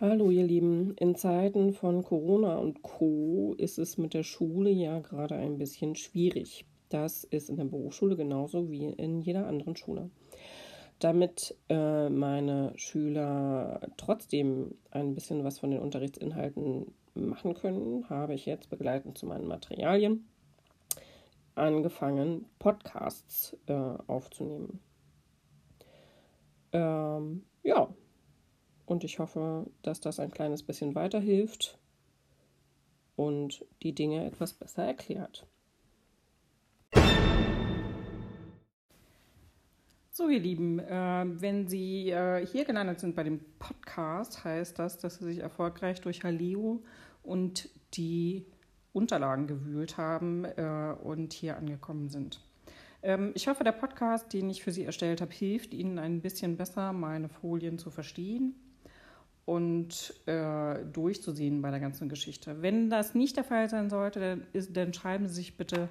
Hallo ihr Lieben, in Zeiten von Corona und Co ist es mit der Schule ja gerade ein bisschen schwierig. Das ist in der Berufsschule genauso wie in jeder anderen Schule. Damit äh, meine Schüler trotzdem ein bisschen was von den Unterrichtsinhalten machen können, habe ich jetzt begleitend zu meinen Materialien angefangen, Podcasts äh, aufzunehmen. Ähm, ja, und ich hoffe, dass das ein kleines bisschen weiterhilft und die Dinge etwas besser erklärt. So, ihr Lieben, äh, wenn Sie äh, hier gelandet sind bei dem Podcast, heißt das, dass Sie sich erfolgreich durch Haleo und die Unterlagen gewühlt haben äh, und hier angekommen sind. Ähm, ich hoffe, der Podcast, den ich für Sie erstellt habe, hilft Ihnen ein bisschen besser, meine Folien zu verstehen und äh, durchzusehen bei der ganzen Geschichte. Wenn das nicht der Fall sein sollte, dann, ist, dann schreiben Sie sich bitte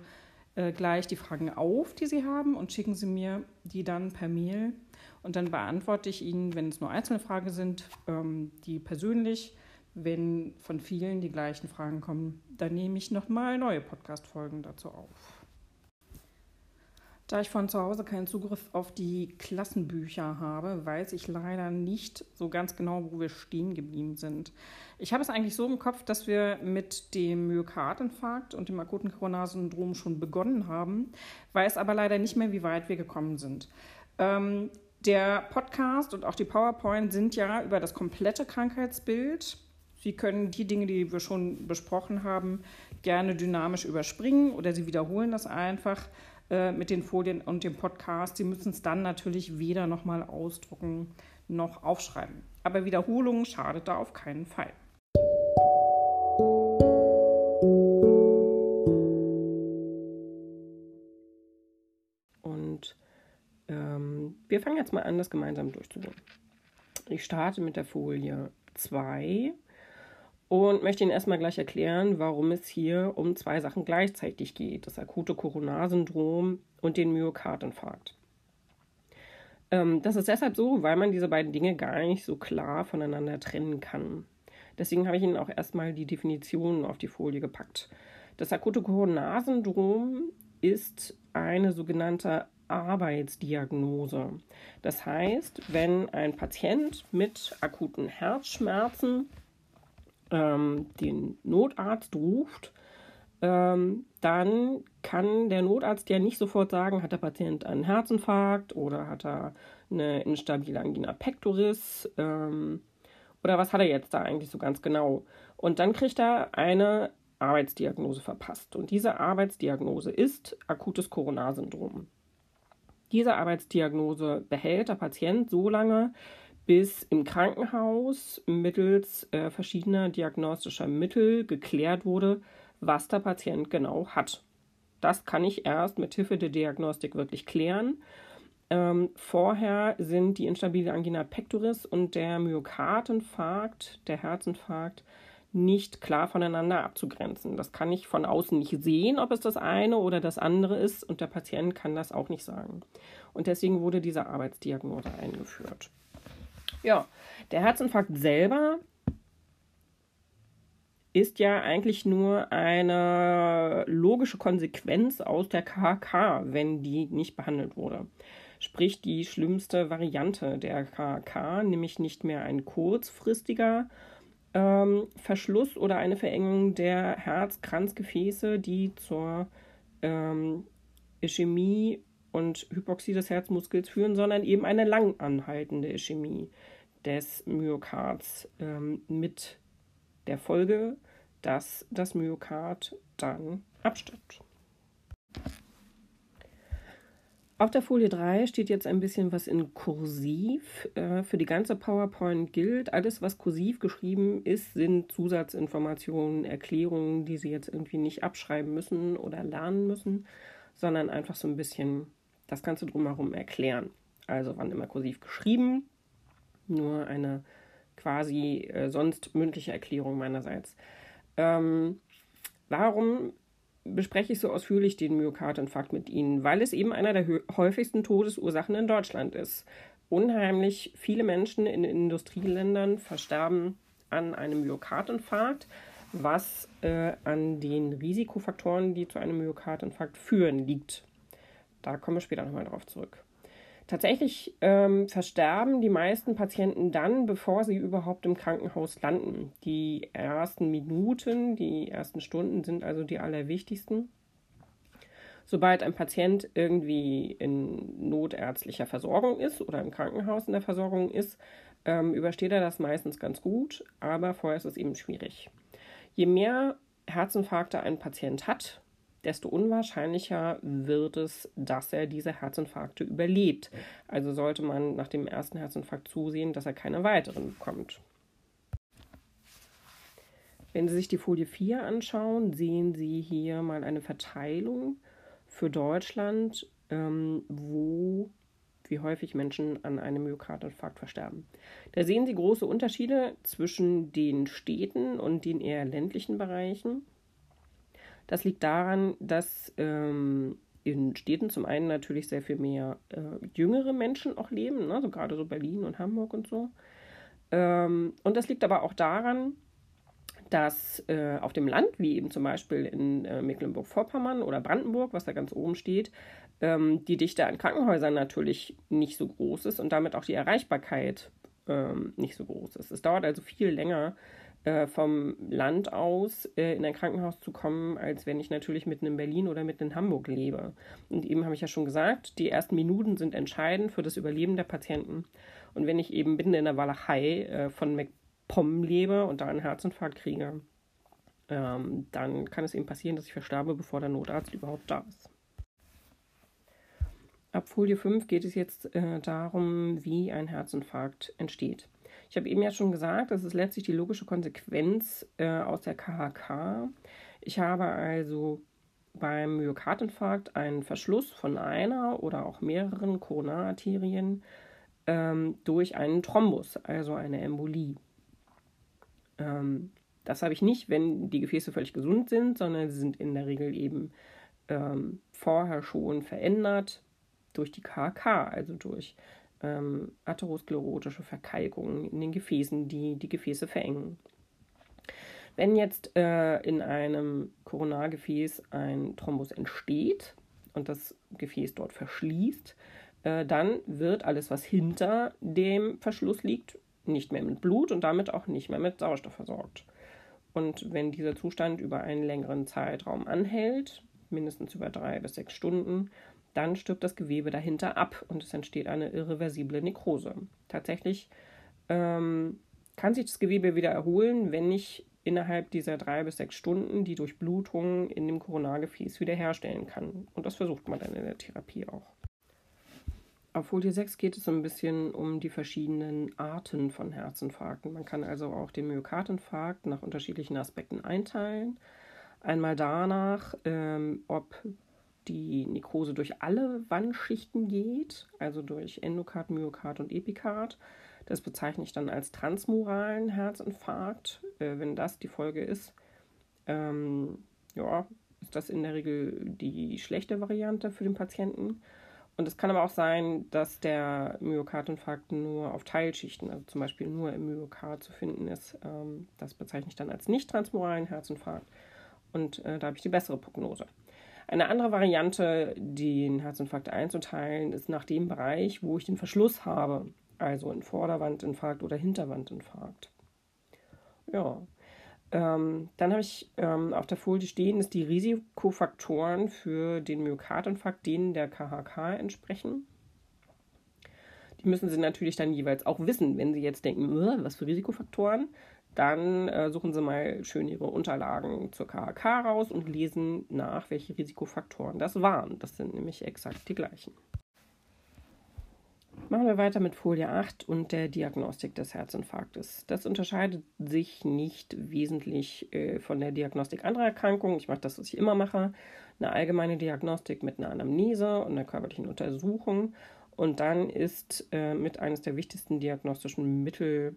äh, gleich die Fragen auf, die Sie haben und schicken Sie mir die dann per Mail und dann beantworte ich Ihnen, wenn es nur einzelne Fragen sind, ähm, die persönlich. Wenn von vielen die gleichen Fragen kommen, dann nehme ich nochmal neue Podcast-Folgen dazu auf. Da ich von zu Hause keinen Zugriff auf die Klassenbücher habe, weiß ich leider nicht so ganz genau, wo wir stehen geblieben sind. Ich habe es eigentlich so im Kopf, dass wir mit dem Myokardinfarkt und dem akuten Coronasyndrom schon begonnen haben, weiß aber leider nicht mehr, wie weit wir gekommen sind. Ähm, der Podcast und auch die PowerPoint sind ja über das komplette Krankheitsbild. Sie können die Dinge, die wir schon besprochen haben, gerne dynamisch überspringen oder Sie wiederholen das einfach äh, mit den Folien und dem Podcast. Sie müssen es dann natürlich weder nochmal ausdrucken noch aufschreiben. Aber Wiederholung schadet da auf keinen Fall. Und ähm, wir fangen jetzt mal an, das gemeinsam durchzugehen. Ich starte mit der Folie 2 und möchte Ihnen erstmal gleich erklären, warum es hier um zwei Sachen gleichzeitig geht: das akute Coronarsyndrom und den Myokardinfarkt. Ähm, das ist deshalb so, weil man diese beiden Dinge gar nicht so klar voneinander trennen kann. Deswegen habe ich Ihnen auch erstmal die Definitionen auf die Folie gepackt. Das akute Coronarsyndrom ist eine sogenannte Arbeitsdiagnose. Das heißt, wenn ein Patient mit akuten Herzschmerzen ähm, den Notarzt ruft, ähm, dann kann der Notarzt ja nicht sofort sagen, hat der Patient einen Herzinfarkt oder hat er eine instabile Angina pectoris ähm, oder was hat er jetzt da eigentlich so ganz genau. Und dann kriegt er eine Arbeitsdiagnose verpasst. Und diese Arbeitsdiagnose ist akutes Coronarsyndrom. Diese Arbeitsdiagnose behält der Patient so lange, bis im Krankenhaus mittels äh, verschiedener diagnostischer Mittel geklärt wurde, was der Patient genau hat. Das kann ich erst mit Hilfe der Diagnostik wirklich klären. Ähm, vorher sind die instabile Angina pectoris und der Myokardinfarkt, der Herzinfarkt, nicht klar voneinander abzugrenzen. Das kann ich von außen nicht sehen, ob es das eine oder das andere ist, und der Patient kann das auch nicht sagen. Und deswegen wurde diese Arbeitsdiagnose eingeführt. Ja, der Herzinfarkt selber ist ja eigentlich nur eine logische Konsequenz aus der KK, wenn die nicht behandelt wurde. Sprich die schlimmste Variante der KK, nämlich nicht mehr ein kurzfristiger ähm, Verschluss oder eine Verengung der Herzkranzgefäße, die zur ähm, Ischämie und Hypoxie des Herzmuskels führen, sondern eben eine langanhaltende Ischämie des Myokards ähm, mit der Folge, dass das Myokard dann abstirbt. Auf der Folie 3 steht jetzt ein bisschen was in Kursiv. Äh, für die ganze PowerPoint gilt, alles, was kursiv geschrieben ist, sind Zusatzinformationen, Erklärungen, die Sie jetzt irgendwie nicht abschreiben müssen oder lernen müssen, sondern einfach so ein bisschen das Ganze drumherum erklären. Also wann immer kursiv geschrieben, nur eine quasi äh, sonst mündliche Erklärung meinerseits. Ähm, warum bespreche ich so ausführlich den Myokardinfarkt mit Ihnen? Weil es eben einer der häufigsten Todesursachen in Deutschland ist. Unheimlich viele Menschen in Industrieländern versterben an einem Myokardinfarkt, was äh, an den Risikofaktoren, die zu einem Myokardinfarkt führen, liegt. Da kommen wir später nochmal drauf zurück. Tatsächlich ähm, versterben die meisten Patienten dann, bevor sie überhaupt im Krankenhaus landen. Die ersten Minuten, die ersten Stunden sind also die allerwichtigsten. Sobald ein Patient irgendwie in notärztlicher Versorgung ist oder im Krankenhaus in der Versorgung ist, ähm, übersteht er das meistens ganz gut, aber vorher ist es eben schwierig. Je mehr Herzinfarkte ein Patient hat, desto unwahrscheinlicher wird es, dass er diese Herzinfarkte überlebt. Also sollte man nach dem ersten Herzinfarkt zusehen, dass er keine weiteren bekommt. Wenn Sie sich die Folie 4 anschauen, sehen Sie hier mal eine Verteilung für Deutschland, ähm, wo wie häufig Menschen an einem Myokardinfarkt versterben. Da sehen Sie große Unterschiede zwischen den Städten und den eher ländlichen Bereichen. Das liegt daran, dass ähm, in Städten zum einen natürlich sehr viel mehr äh, jüngere Menschen auch leben, ne? so gerade so Berlin und Hamburg und so. Ähm, und das liegt aber auch daran, dass äh, auf dem Land, wie eben zum Beispiel in äh, Mecklenburg-Vorpommern oder Brandenburg, was da ganz oben steht, ähm, die Dichte an Krankenhäusern natürlich nicht so groß ist und damit auch die Erreichbarkeit ähm, nicht so groß ist. Es dauert also viel länger, äh, vom Land aus äh, in ein Krankenhaus zu kommen, als wenn ich natürlich mitten in Berlin oder mitten in Hamburg lebe. Und eben habe ich ja schon gesagt, die ersten Minuten sind entscheidend für das Überleben der Patienten. Und wenn ich eben mitten in der Walachei äh, von MacPom lebe und da einen Herzinfarkt kriege, ähm, dann kann es eben passieren, dass ich versterbe, bevor der Notarzt überhaupt da ist. Ab Folie 5 geht es jetzt äh, darum, wie ein Herzinfarkt entsteht. Ich habe eben ja schon gesagt, das ist letztlich die logische Konsequenz äh, aus der KHK. Ich habe also beim Myokardinfarkt einen Verschluss von einer oder auch mehreren Koronararterien ähm, durch einen Thrombus, also eine Embolie. Ähm, das habe ich nicht, wenn die Gefäße völlig gesund sind, sondern sie sind in der Regel eben ähm, vorher schon verändert durch die KHK, also durch ähm, atherosklerotische Verkalkungen in den Gefäßen, die die Gefäße verengen. Wenn jetzt äh, in einem Koronargefäß ein Thrombus entsteht und das Gefäß dort verschließt, äh, dann wird alles, was hinter dem Verschluss liegt, nicht mehr mit Blut und damit auch nicht mehr mit Sauerstoff versorgt. Und wenn dieser Zustand über einen längeren Zeitraum anhält, mindestens über drei bis sechs Stunden, dann stirbt das Gewebe dahinter ab und es entsteht eine irreversible Nekrose. Tatsächlich ähm, kann sich das Gewebe wieder erholen, wenn ich innerhalb dieser drei bis sechs Stunden die Durchblutung in dem Koronargefäß wiederherstellen kann. Und das versucht man dann in der Therapie auch. Auf Folie 6 geht es ein bisschen um die verschiedenen Arten von Herzinfarkten. Man kann also auch den Myokardinfarkt nach unterschiedlichen Aspekten einteilen. Einmal danach, ähm, ob die Nekrose durch alle Wandschichten geht, also durch Endokard, Myokard und Epikard. Das bezeichne ich dann als transmuralen Herzinfarkt. Äh, wenn das die Folge ist, ähm, ja, ist das in der Regel die schlechte Variante für den Patienten. Und es kann aber auch sein, dass der Myokardinfarkt nur auf Teilschichten, also zum Beispiel nur im Myokard zu finden ist. Ähm, das bezeichne ich dann als nicht transmuralen Herzinfarkt. Und äh, da habe ich die bessere Prognose. Eine andere Variante, den Herzinfarkt einzuteilen, ist nach dem Bereich, wo ich den Verschluss habe, also ein Vorderwandinfarkt oder Hinterwandinfarkt. Ja, ähm, dann habe ich ähm, auf der Folie stehen, dass die Risikofaktoren für den Myokardinfarkt denen der KHK entsprechen. Die müssen Sie natürlich dann jeweils auch wissen, wenn Sie jetzt denken, was für Risikofaktoren dann äh, suchen Sie mal schön Ihre Unterlagen zur KHK raus und lesen nach, welche Risikofaktoren das waren. Das sind nämlich exakt die gleichen. Machen wir weiter mit Folie 8 und der Diagnostik des Herzinfarktes. Das unterscheidet sich nicht wesentlich äh, von der Diagnostik anderer Erkrankungen. Ich mache das, was ich immer mache. Eine allgemeine Diagnostik mit einer Anamnese und einer körperlichen Untersuchung. Und dann ist äh, mit eines der wichtigsten diagnostischen Mittel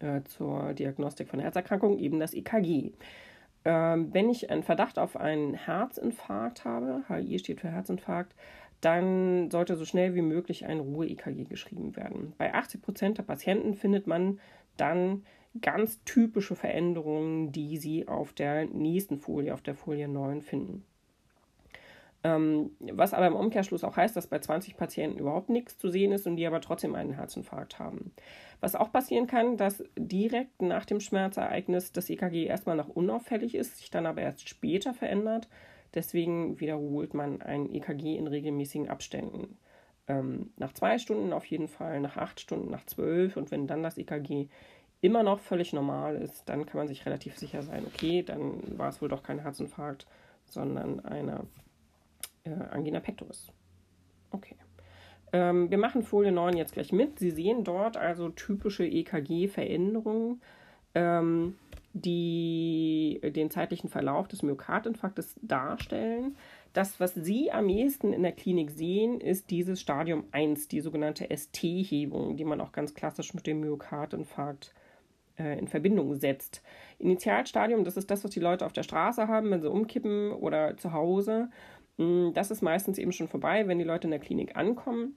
äh, zur Diagnostik von Herzerkrankungen, eben das EKG. Ähm, wenn ich einen Verdacht auf einen Herzinfarkt habe, HI steht für Herzinfarkt, dann sollte so schnell wie möglich ein Ruhe-EKG geschrieben werden. Bei 80 Prozent der Patienten findet man dann ganz typische Veränderungen, die Sie auf der nächsten Folie, auf der Folie 9 finden. Ähm, was aber im Umkehrschluss auch heißt, dass bei 20 Patienten überhaupt nichts zu sehen ist und die aber trotzdem einen Herzinfarkt haben. Was auch passieren kann, dass direkt nach dem Schmerzereignis das EKG erstmal noch unauffällig ist, sich dann aber erst später verändert. Deswegen wiederholt man ein EKG in regelmäßigen Abständen. Ähm, nach zwei Stunden auf jeden Fall, nach acht Stunden, nach zwölf und wenn dann das EKG immer noch völlig normal ist, dann kann man sich relativ sicher sein, okay, dann war es wohl doch kein Herzinfarkt, sondern eine äh, Angina pectoris. Okay. Ähm, wir machen Folie 9 jetzt gleich mit. Sie sehen dort also typische EKG-Veränderungen, ähm, die den zeitlichen Verlauf des Myokardinfarktes darstellen. Das, was Sie am ehesten in der Klinik sehen, ist dieses Stadium 1, die sogenannte ST-Hebung, die man auch ganz klassisch mit dem Myokardinfarkt äh, in Verbindung setzt. Initialstadium, das ist das, was die Leute auf der Straße haben, wenn sie umkippen oder zu Hause. Mm, das ist meistens eben schon vorbei, wenn die Leute in der Klinik ankommen.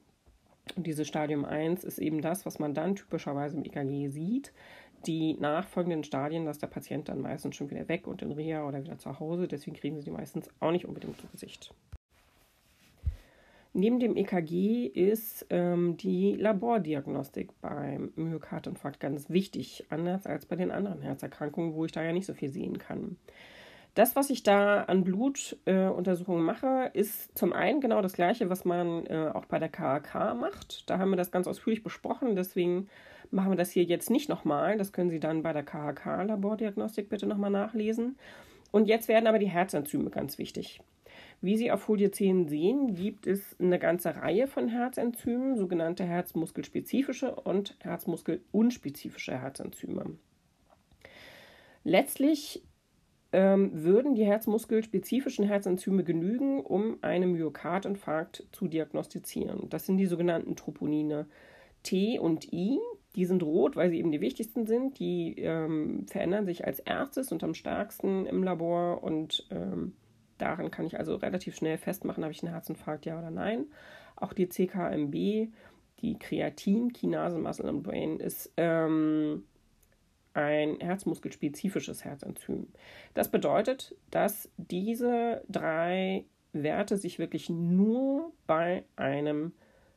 Und dieses Stadium 1 ist eben das, was man dann typischerweise im EKG sieht. Die nachfolgenden Stadien, dass der Patient dann meistens schon wieder weg und in Reha oder wieder zu Hause. Deswegen kriegen sie die meistens auch nicht unbedingt zu Gesicht. Neben dem EKG ist ähm, die Labordiagnostik beim Myokardinfarkt ganz wichtig, anders als bei den anderen Herzerkrankungen, wo ich da ja nicht so viel sehen kann. Das, was ich da an Blutuntersuchungen äh, mache, ist zum einen genau das gleiche, was man äh, auch bei der KAK macht. Da haben wir das ganz ausführlich besprochen, deswegen machen wir das hier jetzt nicht nochmal. Das können Sie dann bei der KHK-Labordiagnostik bitte nochmal nachlesen. Und jetzt werden aber die Herzenzyme ganz wichtig. Wie Sie auf Folie 10 sehen, gibt es eine ganze Reihe von Herzenzymen, sogenannte herzmuskelspezifische und herzmuskelunspezifische Herzenzyme. Letztlich ähm, würden die herzmuskelspezifischen Herzenzyme genügen, um einen Myokardinfarkt zu diagnostizieren. Das sind die sogenannten Troponine T und I. Die sind rot, weil sie eben die wichtigsten sind. Die ähm, verändern sich als erstes und am stärksten im Labor und ähm, daran kann ich also relativ schnell festmachen, habe ich einen Herzinfarkt, ja oder nein. Auch die CKMB, die Kreatinkinase Muscle and Brain, ist ähm, ein herzmuskelspezifisches Herzenzym. Das bedeutet, dass diese drei Werte sich wirklich nur bei einem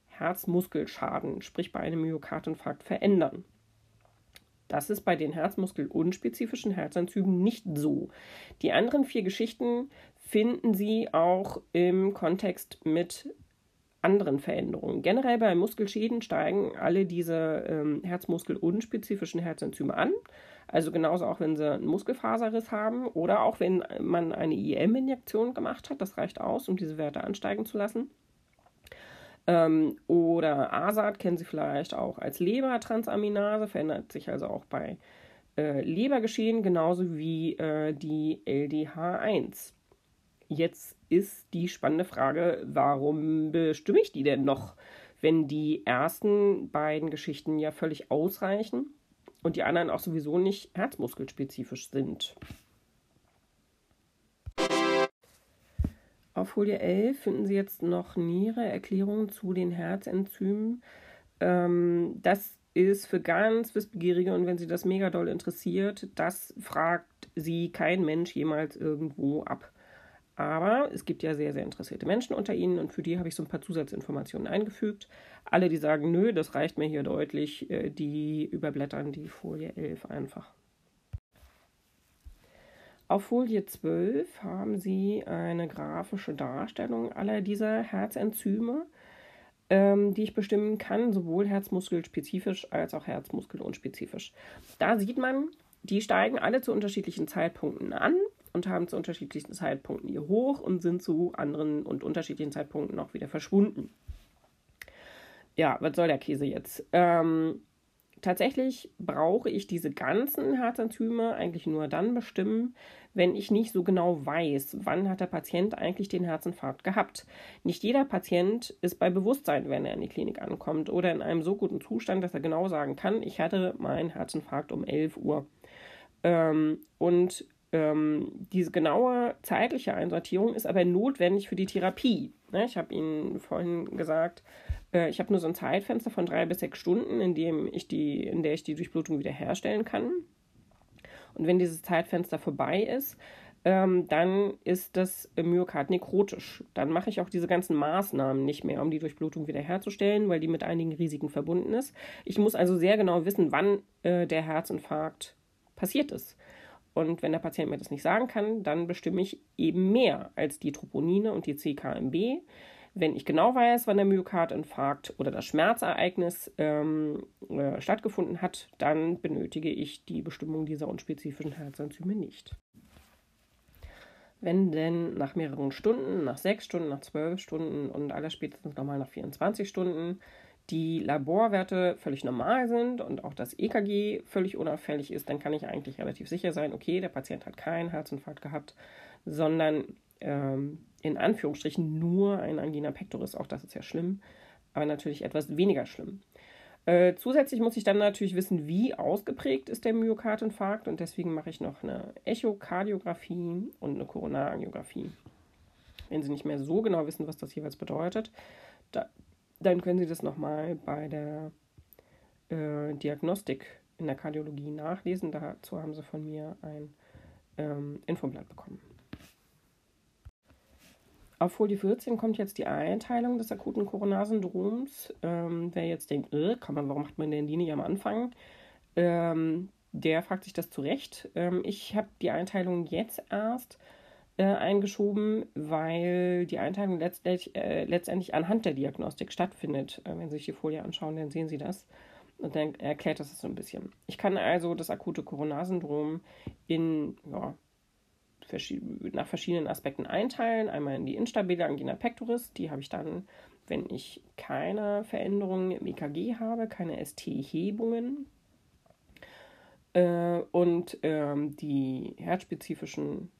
Herzmuskelschaden, sprich bei einem Myokardinfarkt, verändern. Das ist bei den herzmuskelunspezifischen Herzenzymen nicht so. Die anderen vier Geschichten finden Sie auch im Kontext mit anderen Veränderungen. Generell bei Muskelschäden steigen alle diese ähm, herzmuskelunspezifischen Herzenzyme an. Also genauso auch, wenn sie einen Muskelfaserriss haben oder auch wenn man eine IM-Injektion gemacht hat. Das reicht aus, um diese Werte ansteigen zu lassen. Ähm, oder ASAT kennen Sie vielleicht auch als Lebertransaminase, verändert sich also auch bei äh, Lebergeschehen, genauso wie äh, die LDH1. Jetzt ist die spannende Frage, warum bestimme ich die denn noch, wenn die ersten beiden Geschichten ja völlig ausreichen und die anderen auch sowieso nicht herzmuskelspezifisch sind? Auf Folie 11 finden Sie jetzt noch nähere Erklärungen zu den Herzenzymen. Ähm, das ist für ganz Wissbegierige und wenn Sie das mega doll interessiert, das fragt Sie kein Mensch jemals irgendwo ab. Aber es gibt ja sehr, sehr interessierte Menschen unter Ihnen und für die habe ich so ein paar Zusatzinformationen eingefügt. Alle, die sagen, nö, das reicht mir hier deutlich, äh, die überblättern die Folie 11 einfach. Auf Folie 12 haben Sie eine grafische Darstellung aller dieser Herzenzyme, ähm, die ich bestimmen kann, sowohl herzmuskelspezifisch als auch herzmuskelunspezifisch. Da sieht man, die steigen alle zu unterschiedlichen Zeitpunkten an und haben zu unterschiedlichen Zeitpunkten ihr Hoch und sind zu anderen und unterschiedlichen Zeitpunkten auch wieder verschwunden. Ja, was soll der Käse jetzt? Ähm, tatsächlich brauche ich diese ganzen Herzenzyme eigentlich nur dann bestimmen, wenn ich nicht so genau weiß, wann hat der Patient eigentlich den Herzinfarkt gehabt. Nicht jeder Patient ist bei Bewusstsein, wenn er in die Klinik ankommt oder in einem so guten Zustand, dass er genau sagen kann, ich hatte meinen Herzinfarkt um 11 Uhr. Ähm, und ähm, diese genaue zeitliche Einsortierung ist aber notwendig für die Therapie. Ne? Ich habe Ihnen vorhin gesagt, Äh, ich habe nur so ein Zeitfenster von drei bis sechs Stunden, in dem ich die, in der ich die Durchblutung wiederherstellen kann. Und wenn dieses Zeitfenster vorbei ist, ähm, dann ist das Myokard nekrotisch. Dann mache ich auch diese ganzen Maßnahmen nicht mehr, um die Durchblutung wiederherzustellen, weil die mit einigen Risiken verbunden ist. Ich muss also sehr genau wissen, wann äh, der Herzinfarkt passiert ist. Und wenn der Patient mir das nicht sagen kann, dann bestimme ich eben mehr als die Troponine und die CKMB. Wenn ich genau weiß, wann der Myokardinfarkt oder das Schmerzereignis ähm, äh, stattgefunden hat, dann benötige ich die Bestimmung dieser unspezifischen Herzenzyme nicht. Wenn denn nach mehreren Stunden, nach sechs Stunden, nach zwölf Stunden und aller spätestens nochmal nach 24 Stunden die Laborwerte völlig normal sind und auch das EKG völlig unauffällig ist, dann kann ich eigentlich relativ sicher sein, okay, der Patient hat keinen Herzinfarkt gehabt, sondern ähm, in Anführungsstrichen nur ein Angina pectoris. Auch das ist ja schlimm, aber natürlich etwas weniger schlimm. Äh, zusätzlich muss ich dann natürlich wissen, wie ausgeprägt ist der Myokardinfarkt und deswegen mache ich noch eine Echokardiographie und eine Koronarangiographie. Wenn Sie nicht mehr so genau wissen, was das jeweils bedeutet, da, dann können Sie das nochmal bei der äh, Diagnostik in der Kardiologie nachlesen. Dazu haben Sie von mir ein ähm, Infoblatt bekommen. Auf Folie 14 kommt jetzt die Einteilung des akuten Coronarsyndroms. Ähm, wer jetzt denkt, äh, kann man, warum macht man denn die nicht am Anfang? Ähm, der fragt sich das zu Recht. Ähm, ich habe die Einteilung jetzt erst äh, eingeschoben, weil die Einteilung letztendlich, äh, letztendlich anhand der Diagnostik stattfindet. Äh, wenn Sie sich die Folie anschauen, dann sehen Sie das. Und dann erklärt das so ein bisschen. Ich kann also das akute Coronarsyndrom in ja, nach verschiedenen Aspekten einteilen. Einmal in die instabile Angina pectoris, die habe ich dann, wenn ich keine Veränderungen im EKG habe, keine ST-Hebungen. Äh, und ähm, die herzspezifischen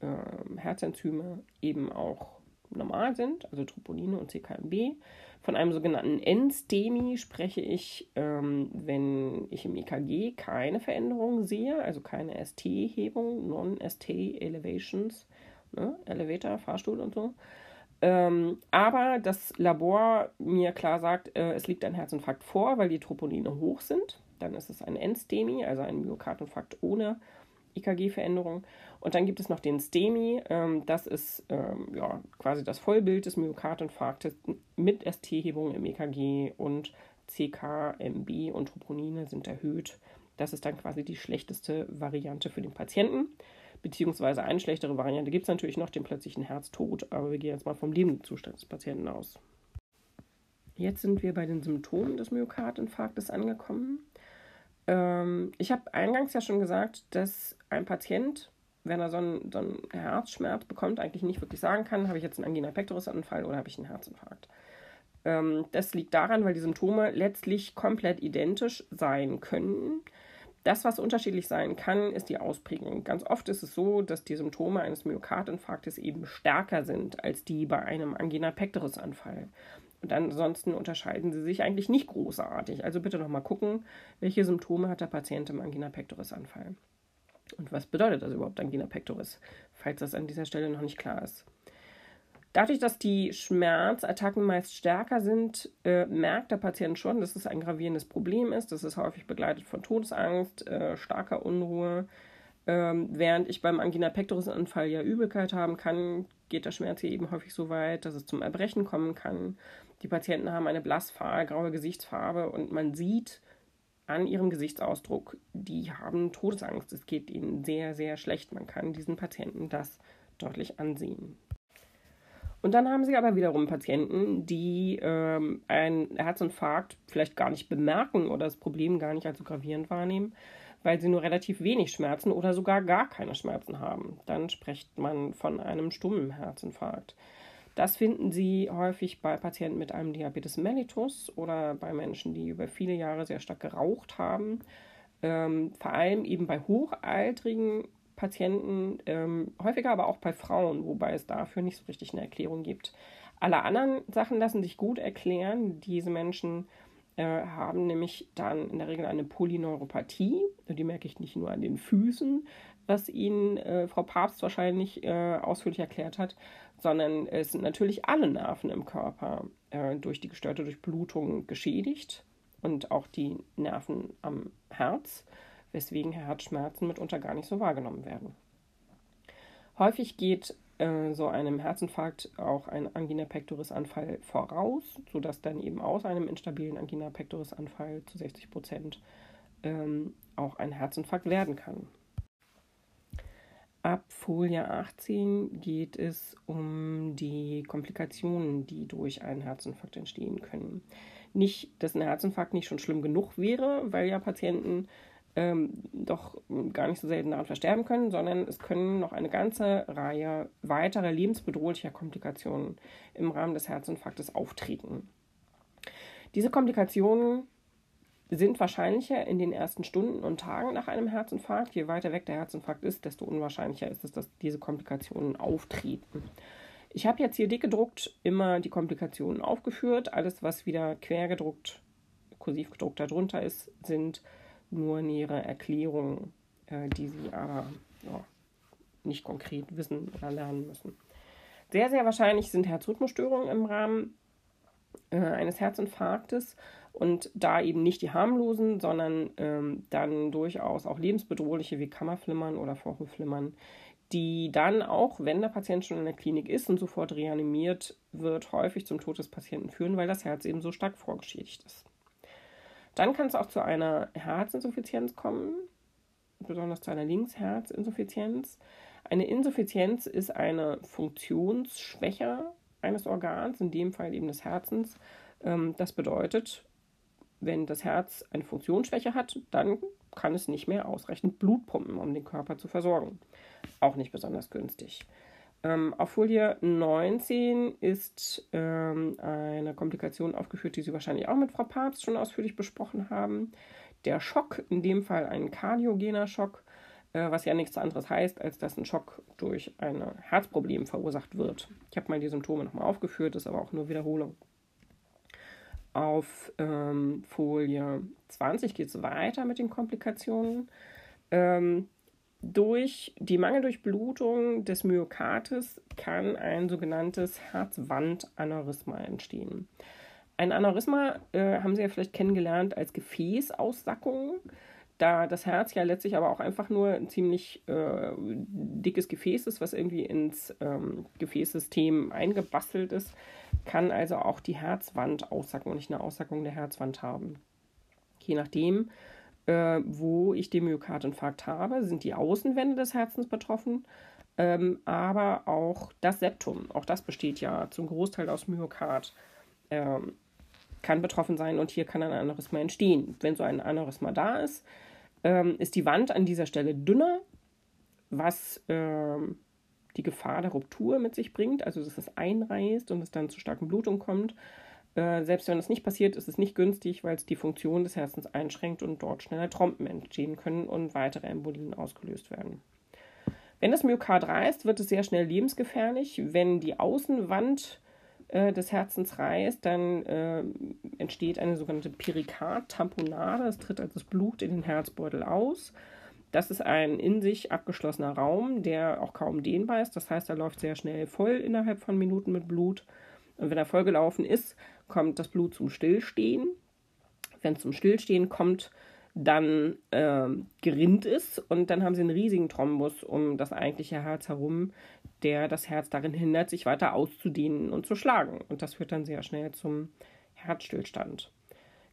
äh, Herzenzyme eben auch normal sind, also Troponine und CKMB. Von einem sogenannten N-STEMI spreche ich, ähm, wenn ich im EKG keine Veränderung sehe, also keine ST-Hebung, Non-ST-Elevations, ne? Elevator, Fahrstuhl und so. Ähm, aber das Labor mir klar sagt, äh, es liegt ein Herzinfarkt vor, weil die Troponine hoch sind. Dann ist es ein N-STEMI, also ein Myokardinfarkt ohne EKG-Veränderung. Und dann gibt es noch den STEMI, ähm, das ist ähm, ja, quasi das Vollbild des Myokardinfarktes mit ST-Hebung im EKG und CKMB und Troponine sind erhöht. Das ist dann quasi die schlechteste Variante für den Patienten. Beziehungsweise eine schlechtere Variante gibt es natürlich noch, den plötzlichen Herztod, aber wir gehen jetzt mal vom Lebenszustand des Patienten aus. Jetzt sind wir bei den Symptomen des Myokardinfarktes angekommen. Ähm, ich habe eingangs ja schon gesagt, dass ein Patient, wenn er so einen, so einen Herzschmerz bekommt, eigentlich nicht wirklich sagen kann, habe ich jetzt einen Angina pectoris-Anfall oder habe ich einen Herzinfarkt. Ähm, das liegt daran, weil die Symptome letztlich komplett identisch sein können. Das, was unterschiedlich sein kann, ist die Ausprägung. Ganz oft ist es so, dass die Symptome eines Myokardinfarktes eben stärker sind als die bei einem Angina pectoris-Anfall. Und ansonsten unterscheiden sie sich eigentlich nicht großartig. Also bitte noch mal gucken, welche Symptome hat der Patient im Angina pectoris Anfall. Und was bedeutet das überhaupt Angina pectoris, falls das an dieser Stelle noch nicht klar ist. Dadurch, dass die Schmerzattacken meist stärker sind, äh, merkt der Patient schon, dass es ein gravierendes Problem ist. Das ist häufig begleitet von Todesangst, äh, starker Unruhe. Ähm, während ich beim Angina pectoris Anfall ja Übelkeit haben kann, geht der Schmerz hier eben häufig so weit, dass es zum Erbrechen kommen kann. Die Patienten haben eine blassgraue Gesichtsfarbe und man sieht an ihrem Gesichtsausdruck, die haben Todesangst. Es geht ihnen sehr, sehr schlecht. Man kann diesen Patienten das deutlich ansehen. Und dann haben sie aber wiederum Patienten, die ähm, einen Herzinfarkt vielleicht gar nicht bemerken oder das Problem gar nicht als so gravierend wahrnehmen, weil sie nur relativ wenig Schmerzen oder sogar gar keine Schmerzen haben. Dann spricht man von einem stummen Herzinfarkt. Das finden Sie häufig bei Patienten mit einem Diabetes mellitus oder bei Menschen, die über viele Jahre sehr stark geraucht haben. Ähm, vor allem eben bei hochaltrigen Patienten, ähm, häufiger aber auch bei Frauen, wobei es dafür nicht so richtig eine Erklärung gibt. Alle anderen Sachen lassen sich gut erklären. Diese Menschen äh, haben nämlich dann in der Regel eine Polyneuropathie. Die merke ich nicht nur an den Füßen, was Ihnen äh, Frau Papst wahrscheinlich äh, ausführlich erklärt hat, sondern es sind natürlich alle Nerven im Körper äh, durch die gestörte Durchblutung geschädigt und auch die Nerven am Herz, weswegen Herzschmerzen mitunter gar nicht so wahrgenommen werden. Häufig geht äh, so einem Herzinfarkt auch ein Angina pectoris Anfall voraus, sodass dann eben aus einem instabilen Angina pectoris Anfall zu 60 Prozent ähm, auch ein Herzinfarkt werden kann. Ab Folie 18 geht es um die Komplikationen, die durch einen Herzinfarkt entstehen können. Nicht, dass ein Herzinfarkt nicht schon schlimm genug wäre, weil ja Patienten ähm, doch gar nicht so selten daran versterben können, sondern es können noch eine ganze Reihe weiterer lebensbedrohlicher Komplikationen im Rahmen des Herzinfarktes auftreten. Diese Komplikationen sind wahrscheinlicher in den ersten Stunden und Tagen nach einem Herzinfarkt. Je weiter weg der Herzinfarkt ist, desto unwahrscheinlicher ist es, dass diese Komplikationen auftreten. Ich habe jetzt hier dick gedruckt immer die Komplikationen aufgeführt. Alles, was wieder quer gedruckt, kursiv gedruckt darunter ist, sind nur nähere Erklärungen, äh, die Sie aber ja, nicht konkret wissen oder lernen müssen. Sehr, sehr wahrscheinlich sind Herzrhythmusstörungen im Rahmen äh, eines Herzinfarktes und da eben nicht die harmlosen, sondern ähm, dann durchaus auch lebensbedrohliche wie Kammerflimmern oder Vorhofflimmern, die dann auch, wenn der Patient schon in der Klinik ist und sofort reanimiert wird, häufig zum Tod des Patienten führen, weil das Herz eben so stark vorgeschädigt ist. Dann kann es auch zu einer Herzinsuffizienz kommen, besonders zu einer Linksherzinsuffizienz. Eine Insuffizienz ist eine Funktionsschwäche eines Organs, in dem Fall eben des Herzens. Ähm, das bedeutet, wenn das Herz eine Funktionsschwäche hat, dann kann es nicht mehr ausreichend Blut pumpen, um den Körper zu versorgen. Auch nicht besonders günstig. Ähm, auf Folie 19 ist ähm, eine Komplikation aufgeführt, die Sie wahrscheinlich auch mit Frau Papst schon ausführlich besprochen haben. Der Schock, in dem Fall ein kardiogener Schock, äh, was ja nichts anderes heißt, als dass ein Schock durch ein Herzproblem verursacht wird. Ich habe mal die Symptome nochmal aufgeführt, ist aber auch nur Wiederholung. Auf ähm, Folie 20 geht es weiter mit den Komplikationen. Ähm, durch die Mangeldurchblutung des Myokardes kann ein sogenanntes Herzwandaneurysma entstehen. Ein Aneurysma äh, haben Sie ja vielleicht kennengelernt als Gefäßaussackung, da das Herz ja letztlich aber auch einfach nur ein ziemlich äh, dickes Gefäß ist, was irgendwie ins ähm, Gefäßsystem eingebastelt ist, kann also auch die Herzwand aussacken und nicht eine Aussackung der Herzwand haben. Je nachdem, äh, wo ich den Myokardinfarkt habe, sind die Außenwände des Herzens betroffen, ähm, aber auch das Septum, auch das besteht ja zum Großteil aus Myokard, ähm, kann betroffen sein und hier kann ein Aneurysma entstehen. Wenn so ein Aneurysma da ist, ähm, ist die Wand an dieser Stelle dünner, was ähm, die Gefahr der Ruptur mit sich bringt, also dass es einreißt und es dann zu starken Blutungen kommt. Äh, selbst wenn das nicht passiert, ist es nicht günstig, weil es die Funktion des Herzens einschränkt und dort schneller Trompen entstehen können und weitere Embolien ausgelöst werden. Wenn das Myokard reißt, wird es sehr schnell lebensgefährlich. Wenn die Außenwand äh, des Herzens reißt, dann äh, entsteht eine sogenannte Perikard-Tamponade. Es tritt also das Blut in den Herzbeutel aus. Das ist ein in sich abgeschlossener Raum, der auch kaum dehnbar ist. Das heißt, er läuft sehr schnell voll innerhalb von Minuten mit Blut. Und wenn er vollgelaufen ist, kommt das Blut zum Stillstehen. Wenn es zum Stillstehen kommt, dann äh, gerinnt es und dann haben sie einen riesigen Thrombus um das eigentliche Herz herum, der das Herz darin hindert, sich weiter auszudehnen und zu schlagen. Und das führt dann sehr schnell zum Herzstillstand.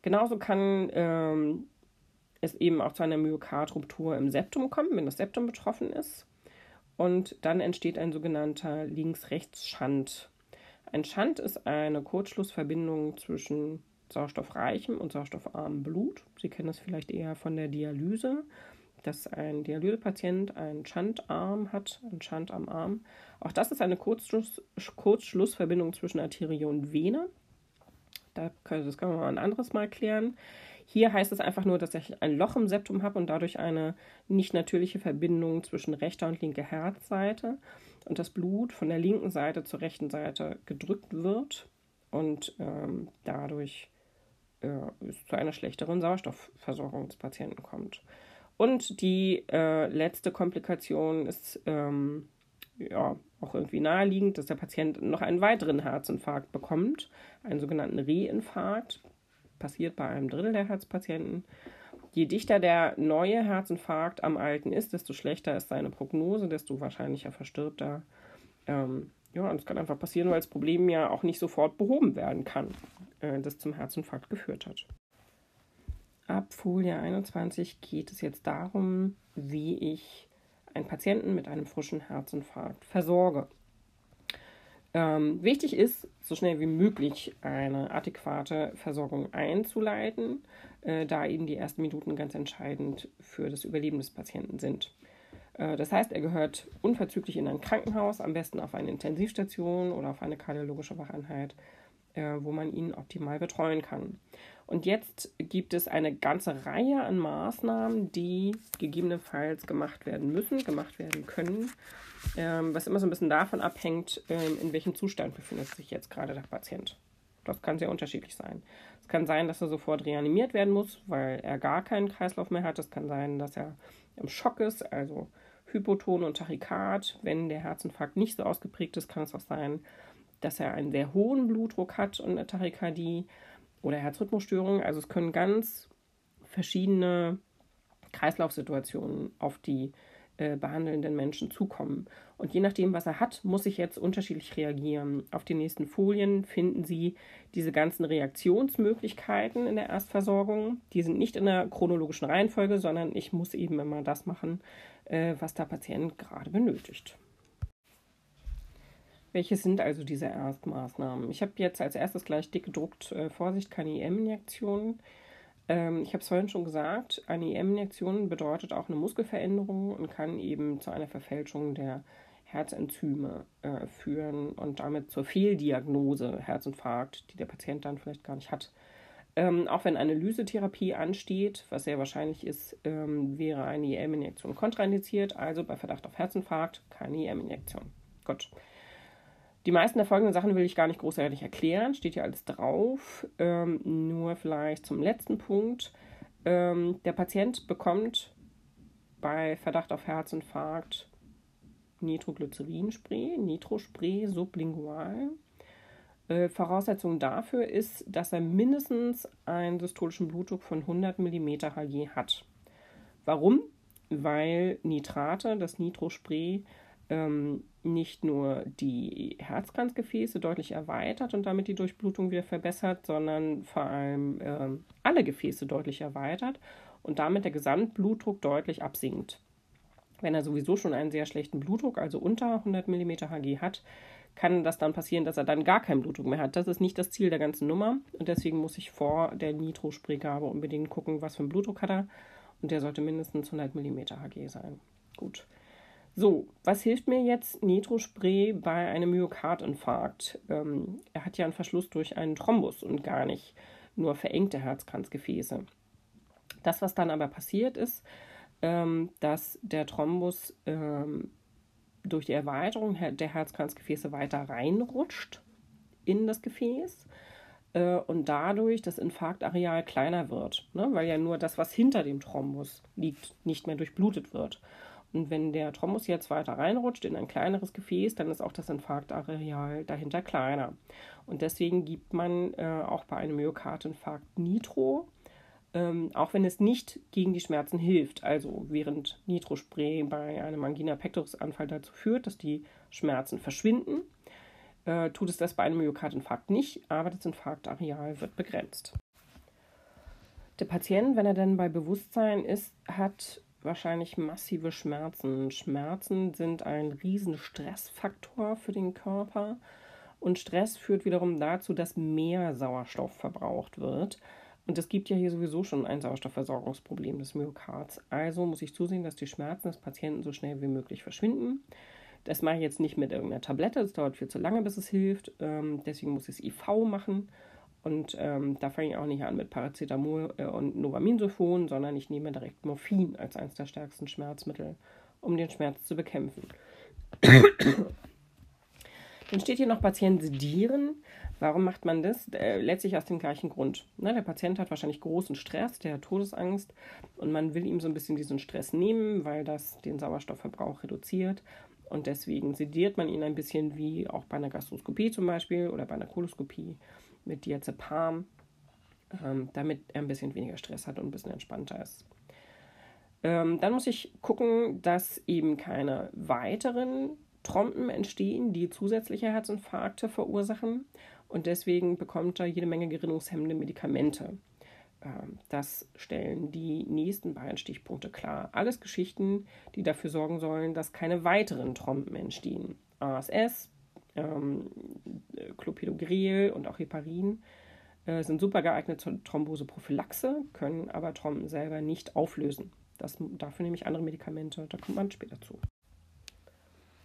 Genauso kann ähm, es eben auch zu einer Myokardruptur im Septum kommen, wenn das Septum betroffen ist. Und dann entsteht ein sogenannter Links-Rechts-Schand. Ein Schand ist eine Kurzschlussverbindung zwischen sauerstoffreichem und sauerstoffarmem Blut. Sie kennen das vielleicht eher von der Dialyse, dass ein Dialysepatient einen Schandarm hat, einen Schand am Arm. Auch das ist eine Kurzschluss, Kurzschlussverbindung zwischen Arterie und Vene. Das können wir mal ein anderes Mal klären. Hier heißt es einfach nur, dass ich ein Loch im Septum habe und dadurch eine nicht natürliche Verbindung zwischen rechter und linker Herzseite und das Blut von der linken Seite zur rechten Seite gedrückt wird und ähm, dadurch äh, es zu einer schlechteren Sauerstoffversorgung des Patienten kommt. Und die äh, letzte Komplikation ist ähm, ja auch irgendwie naheliegend, dass der Patient noch einen weiteren Herzinfarkt bekommt, einen sogenannten Reinfarkt. Passiert bei einem Drittel der Herzpatienten. Je dichter der neue Herzinfarkt am alten ist, desto schlechter ist seine Prognose, desto wahrscheinlicher verstirbt er. Ähm, ja, und es kann einfach passieren, weil das Problem ja auch nicht sofort behoben werden kann, äh, das zum Herzinfarkt geführt hat. Ab Folie 21 geht es jetzt darum, wie ich einen Patienten mit einem frischen Herzinfarkt versorge. Ähm, wichtig ist, so schnell wie möglich eine adäquate Versorgung einzuleiten, äh, da eben die ersten Minuten ganz entscheidend für das Überleben des Patienten sind. Äh, das heißt, er gehört unverzüglich in ein Krankenhaus, am besten auf eine Intensivstation oder auf eine kardiologische Wacheinheit, äh, wo man ihn optimal betreuen kann. Und jetzt gibt es eine ganze Reihe an Maßnahmen, die gegebenenfalls gemacht werden müssen, gemacht werden können, ähm, was immer so ein bisschen davon abhängt, ähm, in welchem Zustand befindet sich jetzt gerade der Patient. Das kann sehr unterschiedlich sein. Es kann sein, dass er sofort reanimiert werden muss, weil er gar keinen Kreislauf mehr hat. Es kann sein, dass er im Schock ist, also Hypoton und Tachykard. Wenn der Herzinfarkt nicht so ausgeprägt ist, kann es auch sein, dass er einen sehr hohen Blutdruck hat und eine Tachykardie oder Herzrhythmusstörungen. Also es können ganz verschiedene Kreislaufsituationen auf die äh, behandelnden Menschen zukommen. Und je nachdem, was er hat, muss ich jetzt unterschiedlich reagieren. Auf den nächsten Folien finden Sie diese ganzen Reaktionsmöglichkeiten in der Erstversorgung. Die sind nicht in der chronologischen Reihenfolge, sondern ich muss eben immer das machen, äh, was der Patient gerade benötigt. Welche sind also diese Erstmaßnahmen? Ich habe jetzt als erstes gleich dick gedruckt, äh, Vorsicht, keine IM-Injektionen. Ähm, ich habe es vorhin schon gesagt, eine IM-Injektion bedeutet auch eine Muskelveränderung und kann eben zu einer Verfälschung der Herzenzyme äh, führen und damit zur Fehldiagnose Herzinfarkt, die der Patient dann vielleicht gar nicht hat. Ähm, auch wenn eine Lysetherapie ansteht, was sehr wahrscheinlich ist, ähm, wäre eine IM-Injektion kontraindiziert, also bei Verdacht auf Herzinfarkt keine IM-Injektion. Gut. Die meisten der folgenden Sachen will ich gar nicht großartig erklären, steht ja alles drauf. Ähm, nur vielleicht zum letzten Punkt. Ähm, der Patient bekommt bei Verdacht auf Herzinfarkt Nitroglycerinspray, Nitrospray sublingual. Äh, Voraussetzung dafür ist, dass er mindestens einen systolischen Blutdruck von 100 mm Hg hat. Warum? Weil Nitrate, das Nitrospray, ähm, nicht nur die Herzkranzgefäße deutlich erweitert und damit die Durchblutung wieder verbessert, sondern vor allem ähm, alle Gefäße deutlich erweitert und damit der Gesamtblutdruck deutlich absinkt. Wenn er sowieso schon einen sehr schlechten Blutdruck, also unter 100 mm Hg hat, kann das dann passieren, dass er dann gar keinen Blutdruck mehr hat. Das ist nicht das Ziel der ganzen Nummer und deswegen muss ich vor der Nitrospraygabe unbedingt gucken, was für einen Blutdruck hat er und der sollte mindestens 100 mm Hg sein. Gut. So, was hilft mir jetzt Nitrospray bei einem Myokardinfarkt? Ähm, er hat ja einen Verschluss durch einen Thrombus und gar nicht nur verengte Herzkranzgefäße. Das, was dann aber passiert ist, ähm, dass der Thrombus ähm, durch die Erweiterung der Herzkranzgefäße weiter reinrutscht in das Gefäß äh, und dadurch das Infarktareal kleiner wird, ne? weil ja nur das, was hinter dem Thrombus liegt, nicht mehr durchblutet wird. Und wenn der Thrombus jetzt weiter reinrutscht in ein kleineres Gefäß, dann ist auch das Infarktareal dahinter kleiner. Und deswegen gibt man äh, auch bei einem Myokardinfarkt Nitro, ähm, auch wenn es nicht gegen die Schmerzen hilft. Also während Nitrospray bei einem Angina pectoris Anfall dazu führt, dass die Schmerzen verschwinden, äh, tut es das bei einem Myokardinfarkt nicht, aber das Infarktareal wird begrenzt. Der Patient, wenn er dann bei Bewusstsein ist, hat wahrscheinlich massive Schmerzen. Schmerzen sind ein riesen Stressfaktor für den Körper und Stress führt wiederum dazu, dass mehr Sauerstoff verbraucht wird. Und es gibt ja hier sowieso schon ein Sauerstoffversorgungsproblem des Myokards. Also muss ich zusehen, dass die Schmerzen des Patienten so schnell wie möglich verschwinden. Das mache ich jetzt nicht mit irgendeiner Tablette, das dauert viel zu lange, bis es hilft. Ähm, deswegen muss ich es IV machen und ähm, da fange ich auch nicht an mit Paracetamol äh, und Novaminsulfon, sondern ich nehme direkt Morphin als eines der stärksten Schmerzmittel, um den Schmerz zu bekämpfen. Dann steht hier noch Patient sedieren. Warum macht man das? Äh, letztlich aus dem gleichen Grund. Ne, der Patient hat wahrscheinlich großen Stress, der hat Todesangst und man will ihm so ein bisschen diesen Stress nehmen, weil das den Sauerstoffverbrauch reduziert. Und deswegen sediert man ihn ein bisschen wie auch bei einer Gastroskopie zum Beispiel oder bei einer Koloskopie mit Diazepam, ähm, damit er ein bisschen weniger Stress hat und ein bisschen entspannter ist. Ähm, dann muss ich gucken, dass eben keine weiteren Trompen entstehen, die zusätzliche Herzinfarkte verursachen. Und deswegen bekommt er jede Menge gerinnungshemmende Medikamente. Ähm, das stellen die nächsten beiden Stichpunkte klar. Alles Geschichten, die dafür sorgen sollen, dass keine weiteren Trompen entstehen. ASS, ähm, Clopidogrel und auch Heparin äh, sind super geeignet zur Thromboseprophylaxe, können aber Trompen selber nicht auflösen. Das, dafür nehme ich andere Medikamente, da kommt man später zu.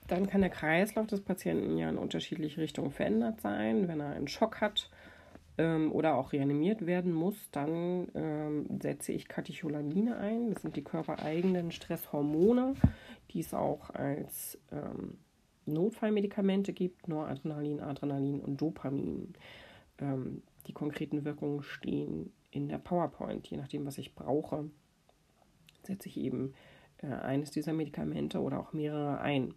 Dann kann der Kreislauf des Patienten ja in unterschiedliche Richtungen verändert sein. Wenn er einen Schock hat ähm, oder auch reanimiert werden muss, dann ähm, setze ich Katecholamine ein. Das sind die körpereigenen Stresshormone, die es auch als ähm, Notfallmedikamente gibt: Noradrenalin, Adrenalin und Dopamin. Ähm, die konkreten Wirkungen stehen in der PowerPoint, je nachdem, was ich brauche setze ich eben äh, eines dieser Medikamente oder auch mehrere ein.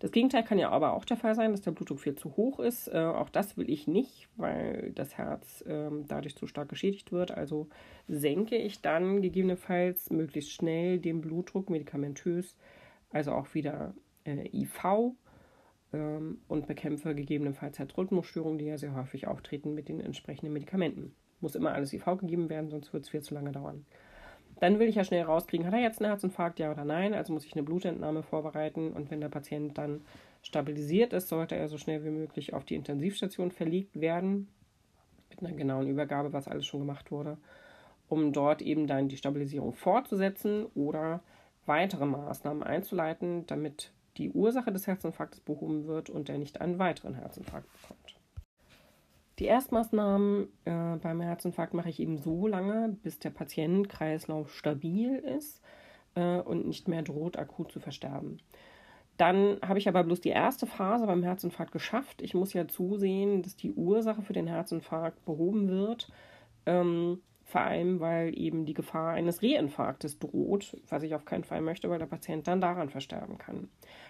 Das Gegenteil kann ja aber auch der Fall sein, dass der Blutdruck viel zu hoch ist. Äh, auch das will ich nicht, weil das Herz äh, dadurch zu stark geschädigt wird. Also senke ich dann gegebenenfalls möglichst schnell den Blutdruck medikamentös, also auch wieder äh, IV ähm, und bekämpfe gegebenenfalls Herzrhythmusstörungen, die ja sehr häufig auftreten mit den entsprechenden Medikamenten. Muss immer alles IV gegeben werden, sonst wird es viel zu lange dauern. Dann will ich ja schnell rauskriegen, hat er jetzt einen Herzinfarkt, ja oder nein. Also muss ich eine Blutentnahme vorbereiten. Und wenn der Patient dann stabilisiert ist, sollte er so schnell wie möglich auf die Intensivstation verlegt werden. Mit einer genauen Übergabe, was alles schon gemacht wurde. Um dort eben dann die Stabilisierung fortzusetzen oder weitere Maßnahmen einzuleiten, damit die Ursache des Herzinfarktes behoben wird und er nicht einen weiteren Herzinfarkt bekommt. Die Erstmaßnahmen äh, beim Herzinfarkt mache ich eben so lange, bis der Patientenkreislauf stabil ist äh, und nicht mehr droht, akut zu versterben. Dann habe ich aber bloß die erste Phase beim Herzinfarkt geschafft. Ich muss ja zusehen, dass die Ursache für den Herzinfarkt behoben wird. Ähm, vor allem, weil eben die Gefahr eines Reinfarktes droht, was ich auf keinen Fall möchte, weil der Patient dann daran versterben kann.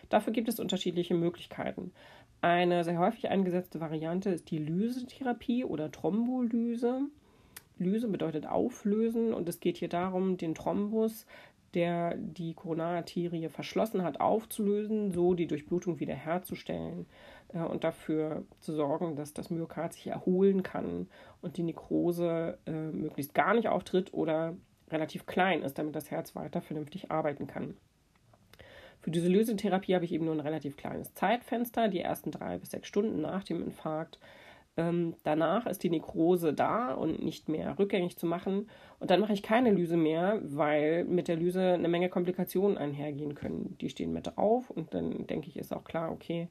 Dafür gibt es unterschiedliche Möglichkeiten. Eine sehr häufig eingesetzte Variante ist die Lysetherapie oder Thrombolyse. Lyse bedeutet auflösen und es geht hier darum, den Thrombus, der die Koronararterie verschlossen hat, aufzulösen, so die Durchblutung wiederherzustellen äh, und dafür zu sorgen, dass das Myokard sich erholen kann und die Nekrose äh, möglichst gar nicht auftritt oder relativ klein ist, damit das Herz weiter vernünftig arbeiten kann. Für diese Lösetherapie habe ich eben nur ein relativ kleines Zeitfenster, die ersten drei bis sechs Stunden nach dem Infarkt. Ähm, danach ist die Nekrose da und nicht mehr rückgängig zu machen. Und dann mache ich keine Lyse mehr, weil mit der Lyse eine Menge Komplikationen einhergehen können. Die stehen mit drauf und dann denke ich, ist auch klar, okay,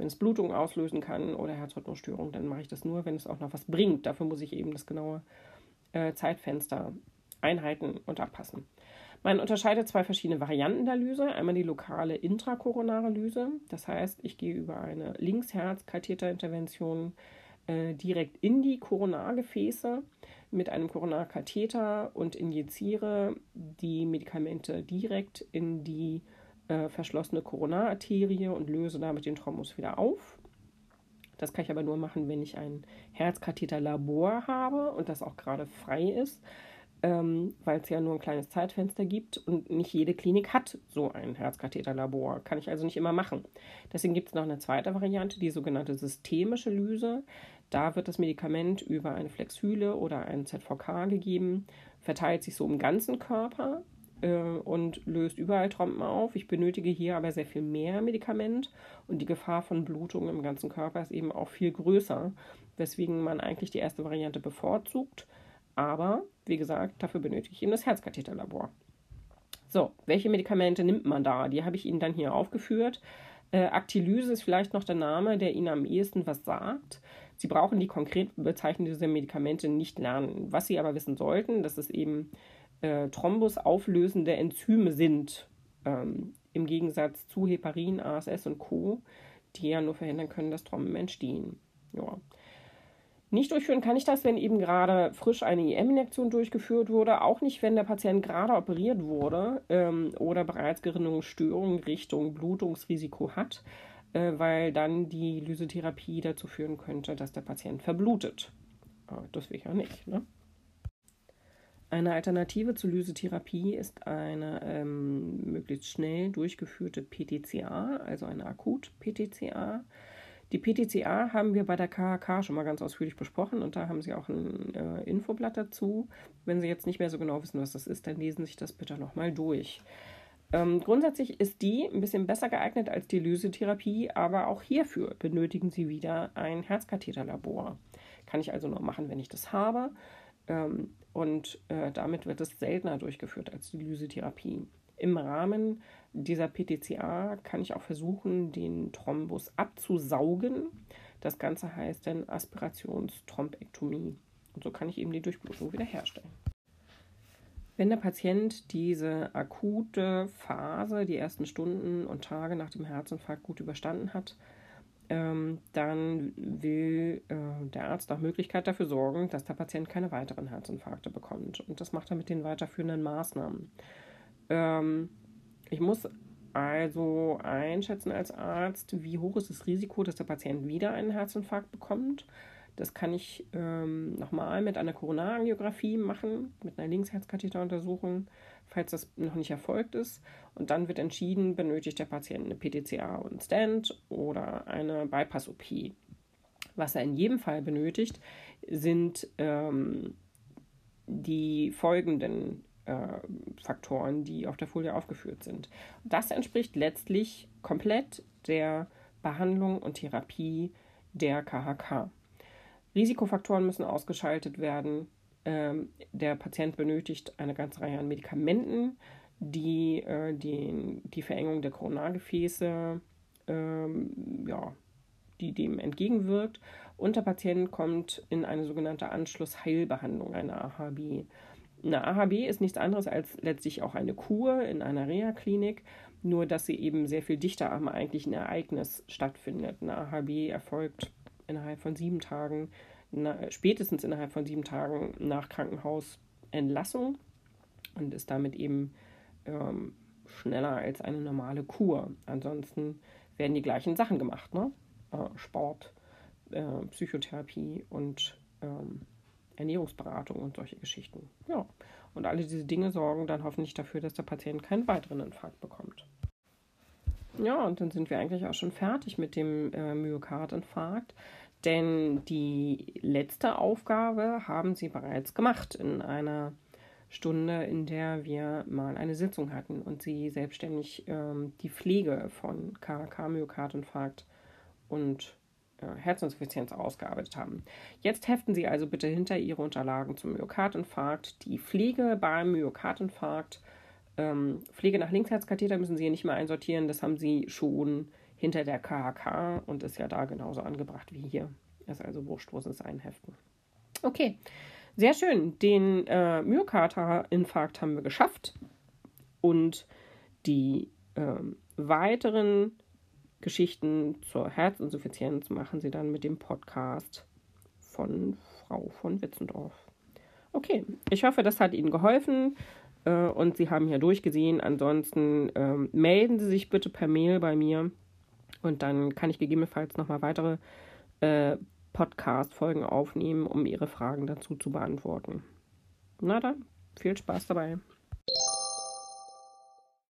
wenn es Blutung auslösen kann oder Herzrhythmusstörung, dann mache ich das nur, wenn es auch noch was bringt. Dafür muss ich eben das genaue äh, Zeitfenster einhalten und abpassen. Man unterscheidet zwei verschiedene Varianten der Lyse. Einmal die lokale intrakoronare Lyse. Das heißt, ich gehe über eine Linksherzkatheterintervention äh, direkt in die Koronargefäße mit einem Koronarkatheter und injiziere die Medikamente direkt in die äh, verschlossene Koronararterie und löse damit den Thrombus wieder auf. Das kann ich aber nur machen, wenn ich ein Herzkatheterlabor habe und das auch gerade frei ist ähm, weil es ja nur ein kleines Zeitfenster gibt und nicht jede Klinik hat so ein Herzkatheterlabor. Kann ich also nicht immer machen. Deswegen gibt es noch eine zweite Variante, die sogenannte systemische Lyse. Da wird das Medikament über eine Flexhyle oder ein ZVK gegeben, verteilt sich so im ganzen Körper und löst überall Trompen auf. Ich benötige hier aber sehr viel mehr Medikament und die Gefahr von Blutung im ganzen Körper ist eben auch viel größer, weswegen man eigentlich die erste Variante bevorzugt. Aber, wie gesagt, dafür benötige ich eben das Herzkatheterlabor. So, welche Medikamente nimmt man da? Die habe ich Ihnen dann hier aufgeführt. Äh, Actilyse ist vielleicht noch der Name, der Ihnen am ehesten was sagt. Sie brauchen die konkret Bezeichnung dieser Medikamente nicht lernen. Was Sie aber wissen sollten, dass es eben äh, Thrombus auflösende Enzyme sind, ähm, im Gegensatz zu Heparin, ASS und Co., die ja nur verhindern können, dass Tromben entstehen. Ja. Nicht durchführen kann ich das, wenn eben gerade frisch eine IM-Injektion durchgeführt wurde, auch nicht, wenn der Patient gerade operiert wurde ähm, oder bereits Gerinnungsstörungen Richtung Blutungsrisiko hat, äh, weil dann die Lysetherapie dazu führen könnte, dass der Patient verblutet. Äh, das will ich ja nicht. Ne? Eine Alternative zur Lysetherapie ist eine ähm, möglichst schnell durchgeführte PTCA, also eine Akut-PTCA. Die PTCA haben wir bei der KHK schon mal ganz ausführlich besprochen und da haben Sie auch ein äh, Infoblatt dazu. Wenn Sie jetzt nicht mehr so genau wissen, was das ist, dann lesen Sie sich das bitte nochmal durch. Ähm, grundsätzlich ist die ein bisschen besser geeignet als die Lysetherapie, aber auch hierfür benötigen Sie wieder ein Herzkatheterlabor. Kann ich also nur machen, wenn ich das habe. Ähm, und äh, damit wird es seltener durchgeführt als die Lysetherapie. Im Rahmen dieser PTCA kann ich auch versuchen, den Thrombus abzusaugen. Das Ganze heißt dann Aspirationsthrombektomie. Und so kann ich eben die Durchblutung wiederherstellen. Wenn der Patient diese akute Phase, die ersten Stunden und Tage nach dem Herzinfarkt gut überstanden hat, ähm, dann will äh, der Arzt nach Möglichkeit dafür sorgen, dass der Patient keine weiteren Herzinfarkte bekommt. Und das macht er mit den weiterführenden Maßnahmen. Ähm, ich muss also einschätzen als Arzt, wie hoch ist das Risiko, dass der Patient wieder einen Herzinfarkt bekommt. Das kann ich ähm, nochmal mit einer Koronarangiographie machen, mit einer Linksherzkatheteruntersuchung, falls das noch nicht erfolgt ist. Und dann wird entschieden, benötigt der Patient eine PTCA und Stand oder eine Bypass-OP. Was er in jedem Fall benötigt, sind ähm, die folgenden äh, Faktoren, die auf der Folie aufgeführt sind. Das entspricht letztlich komplett der Behandlung und Therapie der KHK. Risikofaktoren müssen ausgeschaltet werden. Ähm, der Patient benötigt eine ganze Reihe an Medikamenten, die äh, den, die Verengung der Koronargefäße ähm, ja, die dem entgegenwirkt. Und der Patient kommt in eine sogenannte Anschlussheilbehandlung, eine AHB. Eine AHB ist nichts anderes als letztlich auch eine Kur in einer Reha-Klinik, nur dass sie eben sehr viel dichter am eigentlichen Ereignis stattfindet. Eine AHB erfolgt innerhalb von sieben Tagen, na, spätestens innerhalb von sieben Tagen nach Krankenhausentlassung und ist damit eben ähm, schneller als eine normale Kur. Ansonsten werden die gleichen Sachen gemacht, ne? Äh, Sport, äh, Psychotherapie und ähm, Ernährungsberatung und solche Geschichten. Ja. Und alle diese Dinge sorgen dann hoffentlich dafür, dass der Patient keinen weiteren Infarkt bekommt. Ja, und dann sind wir eigentlich auch schon fertig mit dem äh, Myokardinfarkt, denn die letzte Aufgabe haben sie bereits gemacht in einer Stunde, in der wir mal eine Sitzung hatten und sie selbstständig ähm, die Pflege von KK-Myokardinfarkt und äh, Herzinsuffizienz ausgearbeitet haben. Jetzt heften Sie also bitte hinter Ihre Unterlagen zum Myokardinfarkt die Pflege beim Myokardinfarkt. Ähm, Pflege nach Linksherzkatheter müssen Sie hier nicht mehr einsortieren, das haben Sie schon hinter der KHK und ist ja da genauso angebracht wie hier. Ist also wurscht, wo es einheften. Okay, sehr schön. Den äh, Myokardinfarkt haben wir geschafft und die äh, weiteren Geschichten zur Herzinsuffizienz machen sie dann mit dem Podcast von Frau von Witzendorf. Okay, ich hoffe, das hat Ihnen geholfen äh, und Sie haben hier durchgesehen. Ansonsten ähm, melden Sie sich bitte per Mail bei mir und dann kann ich gegebenenfalls nochmal weitere äh, Podcast-Folgen aufnehmen, um Ihre Fragen dazu zu beantworten. Na dann, viel Spaß dabei.